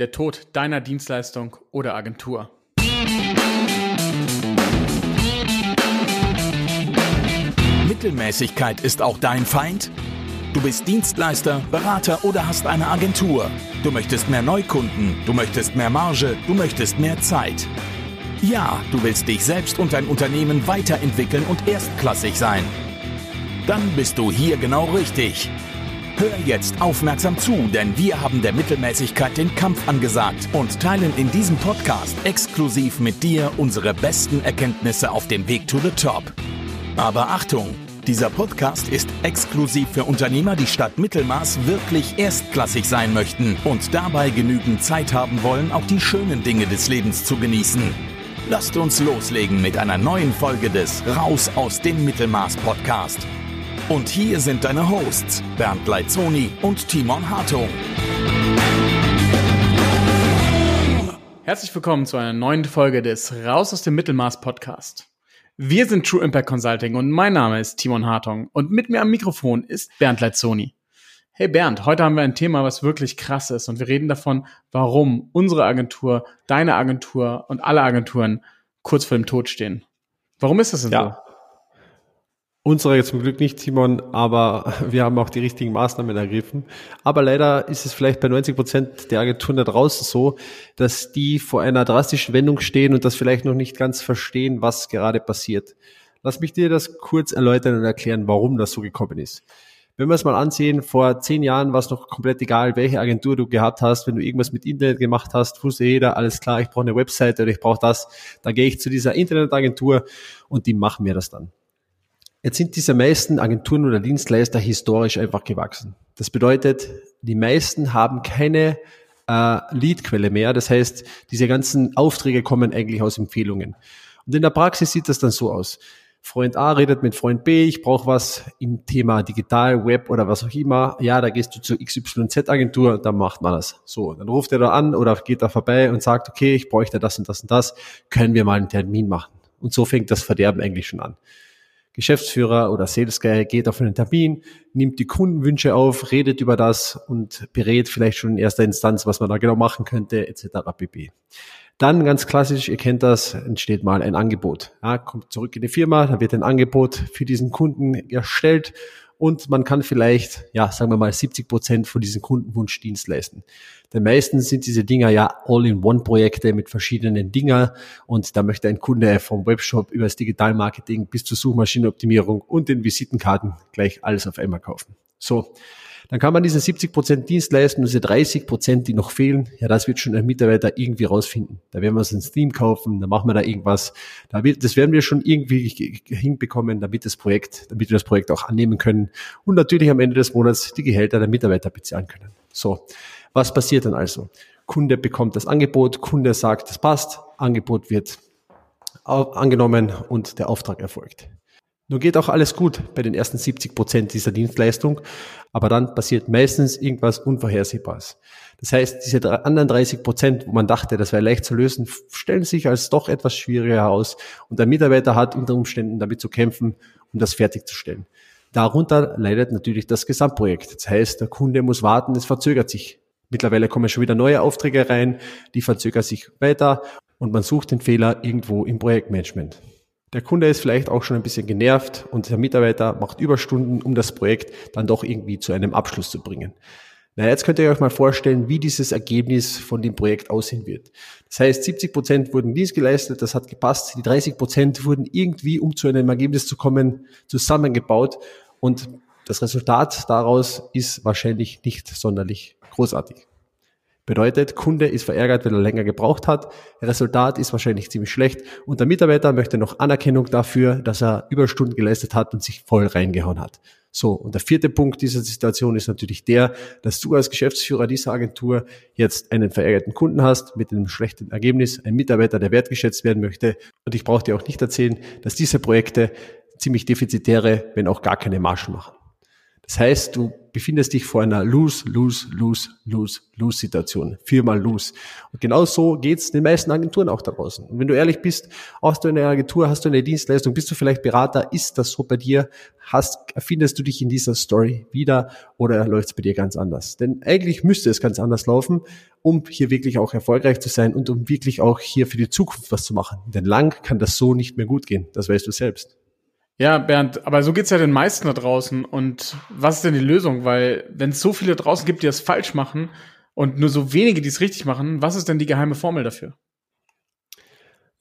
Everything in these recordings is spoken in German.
der Tod deiner Dienstleistung oder Agentur. Mittelmäßigkeit ist auch dein Feind? Du bist Dienstleister, Berater oder hast eine Agentur. Du möchtest mehr Neukunden, du möchtest mehr Marge, du möchtest mehr Zeit. Ja, du willst dich selbst und dein Unternehmen weiterentwickeln und erstklassig sein. Dann bist du hier genau richtig. Hör jetzt aufmerksam zu, denn wir haben der Mittelmäßigkeit den Kampf angesagt und teilen in diesem Podcast exklusiv mit dir unsere besten Erkenntnisse auf dem Weg to the Top. Aber Achtung! Dieser Podcast ist exklusiv für Unternehmer, die statt Mittelmaß wirklich erstklassig sein möchten und dabei genügend Zeit haben wollen, auch die schönen Dinge des Lebens zu genießen. Lasst uns loslegen mit einer neuen Folge des Raus aus dem Mittelmaß Podcast. Und hier sind deine Hosts, Bernd Leitzoni und Timon Hartung. Herzlich willkommen zu einer neuen Folge des Raus aus dem Mittelmaß Podcast. Wir sind True Impact Consulting und mein Name ist Timon Hartung und mit mir am Mikrofon ist Bernd Leitzoni. Hey Bernd, heute haben wir ein Thema, was wirklich krass ist und wir reden davon, warum unsere Agentur, deine Agentur und alle Agenturen kurz vor dem Tod stehen. Warum ist das denn ja. so? Unsere zum Glück nicht, Simon, aber wir haben auch die richtigen Maßnahmen ergriffen. Aber leider ist es vielleicht bei 90 Prozent der Agenturen da draußen so, dass die vor einer drastischen Wendung stehen und das vielleicht noch nicht ganz verstehen, was gerade passiert. Lass mich dir das kurz erläutern und erklären, warum das so gekommen ist. Wenn wir es mal ansehen, vor zehn Jahren war es noch komplett egal, welche Agentur du gehabt hast. Wenn du irgendwas mit Internet gemacht hast, wusste jeder, alles klar, ich brauche eine Webseite oder ich brauche das. Dann gehe ich zu dieser Internetagentur und die machen mir das dann. Jetzt sind diese meisten Agenturen oder Dienstleister historisch einfach gewachsen. Das bedeutet, die meisten haben keine äh, Leadquelle mehr. Das heißt, diese ganzen Aufträge kommen eigentlich aus Empfehlungen. Und in der Praxis sieht das dann so aus. Freund A redet mit Freund B, ich brauche was im Thema Digital, Web oder was auch immer. Ja, da gehst du zur XYZ-Agentur, dann macht man das. So, dann ruft er da an oder geht da vorbei und sagt, okay, ich bräuchte das und das und das, können wir mal einen Termin machen. Und so fängt das Verderben eigentlich schon an. Geschäftsführer oder Sales Guy geht auf einen Termin, nimmt die Kundenwünsche auf, redet über das und berät vielleicht schon in erster Instanz, was man da genau machen könnte, etc. pp. Dann ganz klassisch, ihr kennt das, entsteht mal ein Angebot. Ja, kommt zurück in die Firma, da wird ein Angebot für diesen Kunden erstellt und man kann vielleicht, ja, sagen wir mal 70 Prozent von diesem Kundenwunschdienst leisten. Denn meistens sind diese Dinger ja All-in-One-Projekte mit verschiedenen Dinger und da möchte ein Kunde vom Webshop über das Digitalmarketing bis zur Suchmaschinenoptimierung und den Visitenkarten gleich alles auf einmal kaufen. So, dann kann man diese 70 Prozent Dienst leisten und diese 30 Prozent, die noch fehlen, ja, das wird schon ein Mitarbeiter irgendwie rausfinden. Da werden wir uns ein Steam kaufen, da machen wir da irgendwas. Da wird, das werden wir schon irgendwie hinbekommen, damit das Projekt, damit wir das Projekt auch annehmen können und natürlich am Ende des Monats die Gehälter der Mitarbeiter bezahlen können. So. Was passiert dann also? Kunde bekommt das Angebot, Kunde sagt, das passt, Angebot wird angenommen und der Auftrag erfolgt. Nun geht auch alles gut bei den ersten 70 Prozent dieser Dienstleistung, aber dann passiert meistens irgendwas Unvorhersehbares. Das heißt, diese anderen 30 Prozent, wo man dachte, das wäre leicht zu lösen, stellen sich als doch etwas schwieriger heraus und der Mitarbeiter hat unter Umständen damit zu kämpfen, um das fertigzustellen. Darunter leidet natürlich das Gesamtprojekt. Das heißt, der Kunde muss warten, es verzögert sich. Mittlerweile kommen schon wieder neue Aufträge rein, die verzögern sich weiter und man sucht den Fehler irgendwo im Projektmanagement. Der Kunde ist vielleicht auch schon ein bisschen genervt und der Mitarbeiter macht Überstunden, um das Projekt dann doch irgendwie zu einem Abschluss zu bringen. Na, jetzt könnt ihr euch mal vorstellen, wie dieses Ergebnis von dem Projekt aussehen wird. Das heißt, 70 Prozent wurden Dienst geleistet, das hat gepasst. Die 30 Prozent wurden irgendwie, um zu einem Ergebnis zu kommen, zusammengebaut. Und das Resultat daraus ist wahrscheinlich nicht sonderlich großartig. Bedeutet, Kunde ist verärgert, weil er länger gebraucht hat. Resultat ist wahrscheinlich ziemlich schlecht. Und der Mitarbeiter möchte noch Anerkennung dafür, dass er Überstunden geleistet hat und sich voll reingehauen hat. So, und der vierte Punkt dieser Situation ist natürlich der, dass du als Geschäftsführer dieser Agentur jetzt einen verärgerten Kunden hast mit einem schlechten Ergebnis, einen Mitarbeiter, der wertgeschätzt werden möchte. Und ich brauche dir auch nicht erzählen, dass diese Projekte ziemlich defizitäre, wenn auch gar keine Margen machen. Das heißt, du befindest dich vor einer Lose, Lose, Lose, Lose, Lose-Situation. Viermal Lose. Und genau so geht's den meisten Agenturen auch da draußen. Und wenn du ehrlich bist, hast du eine Agentur, hast du eine Dienstleistung, bist du vielleicht Berater, ist das so bei dir? Hast, findest du dich in dieser Story wieder oder läuft's bei dir ganz anders? Denn eigentlich müsste es ganz anders laufen, um hier wirklich auch erfolgreich zu sein und um wirklich auch hier für die Zukunft was zu machen. Denn lang kann das so nicht mehr gut gehen. Das weißt du selbst. Ja, Bernd, aber so geht's ja den meisten da draußen. Und was ist denn die Lösung? Weil wenn es so viele draußen gibt, die das falsch machen und nur so wenige, die es richtig machen, was ist denn die geheime Formel dafür?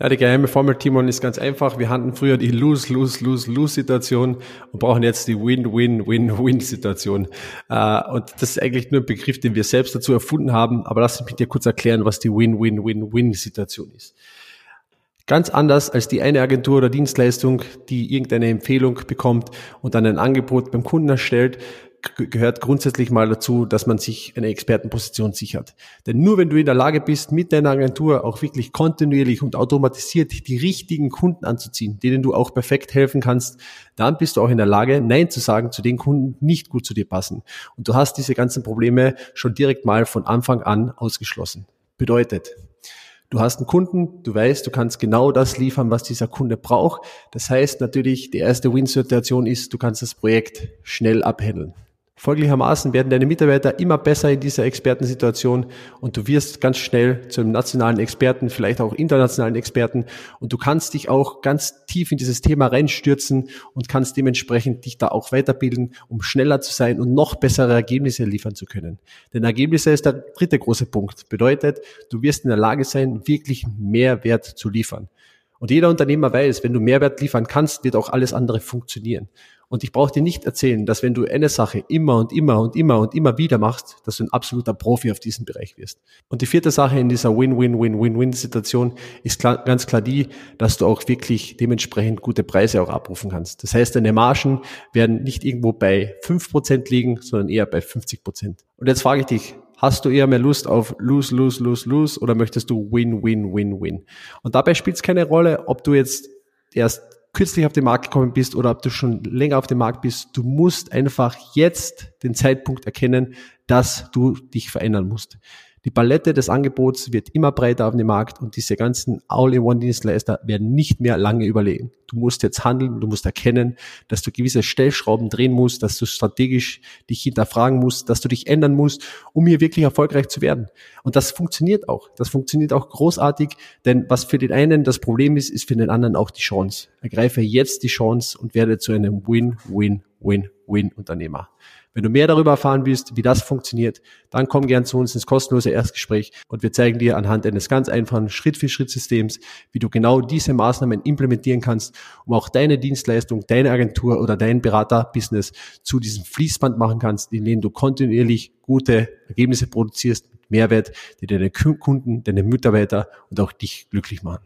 Ja, die geheime Formel, Timon, ist ganz einfach. Wir hatten früher die Lose, Lose, Lose, Lose-Situation und brauchen jetzt die Win-Win-Win-Win-Situation. Äh, und das ist eigentlich nur ein Begriff, den wir selbst dazu erfunden haben. Aber lass mich dir kurz erklären, was die Win-Win-Win-Win-Situation ist. Ganz anders als die eine Agentur oder Dienstleistung, die irgendeine Empfehlung bekommt und dann ein Angebot beim Kunden erstellt, gehört grundsätzlich mal dazu, dass man sich eine Expertenposition sichert. Denn nur wenn du in der Lage bist, mit deiner Agentur auch wirklich kontinuierlich und automatisiert die richtigen Kunden anzuziehen, denen du auch perfekt helfen kannst, dann bist du auch in der Lage, Nein zu sagen zu den Kunden, die nicht gut zu dir passen. Und du hast diese ganzen Probleme schon direkt mal von Anfang an ausgeschlossen. Bedeutet, Du hast einen Kunden, du weißt, du kannst genau das liefern, was dieser Kunde braucht. Das heißt natürlich, die erste Win-Situation ist, du kannst das Projekt schnell abhandeln. Folglichermaßen werden deine Mitarbeiter immer besser in dieser Expertensituation und du wirst ganz schnell zu einem nationalen Experten, vielleicht auch internationalen Experten und du kannst dich auch ganz tief in dieses Thema reinstürzen und kannst dementsprechend dich da auch weiterbilden, um schneller zu sein und noch bessere Ergebnisse liefern zu können. Denn Ergebnisse ist der dritte große Punkt. Bedeutet, du wirst in der Lage sein, wirklich Mehrwert zu liefern. Und jeder Unternehmer weiß, wenn du Mehrwert liefern kannst, wird auch alles andere funktionieren. Und ich brauche dir nicht erzählen, dass wenn du eine Sache immer und immer und immer und immer wieder machst, dass du ein absoluter Profi auf diesem Bereich wirst. Und die vierte Sache in dieser Win-Win-Win-Win-Win-Situation ist klar, ganz klar die, dass du auch wirklich dementsprechend gute Preise auch abrufen kannst. Das heißt, deine Margen werden nicht irgendwo bei fünf Prozent liegen, sondern eher bei 50%. Und jetzt frage ich dich, Hast du eher mehr Lust auf lose, lose, lose, lose oder möchtest du win, win, win, win? Und dabei spielt es keine Rolle, ob du jetzt erst kürzlich auf den Markt gekommen bist oder ob du schon länger auf dem Markt bist, du musst einfach jetzt den Zeitpunkt erkennen, dass du dich verändern musst. Die Palette des Angebots wird immer breiter auf dem Markt und diese ganzen All-in-One-Dienstleister werden nicht mehr lange überlegen. Du musst jetzt handeln, du musst erkennen, dass du gewisse Stellschrauben drehen musst, dass du strategisch dich hinterfragen musst, dass du dich ändern musst, um hier wirklich erfolgreich zu werden. Und das funktioniert auch. Das funktioniert auch großartig, denn was für den einen das Problem ist, ist für den anderen auch die Chance. Ergreife jetzt die Chance und werde zu einem Win-Win-Win-Win-Unternehmer. Wenn du mehr darüber erfahren willst, wie das funktioniert, dann komm gern zu uns ins kostenlose Erstgespräch und wir zeigen dir anhand eines ganz einfachen Schritt-für-Schritt-Systems, wie du genau diese Maßnahmen implementieren kannst, um auch deine Dienstleistung, deine Agentur oder dein Berater-Business zu diesem Fließband machen kannst, in dem du kontinuierlich gute Ergebnisse produzierst, Mehrwert, die deine Kunden, deine Mitarbeiter und auch dich glücklich machen.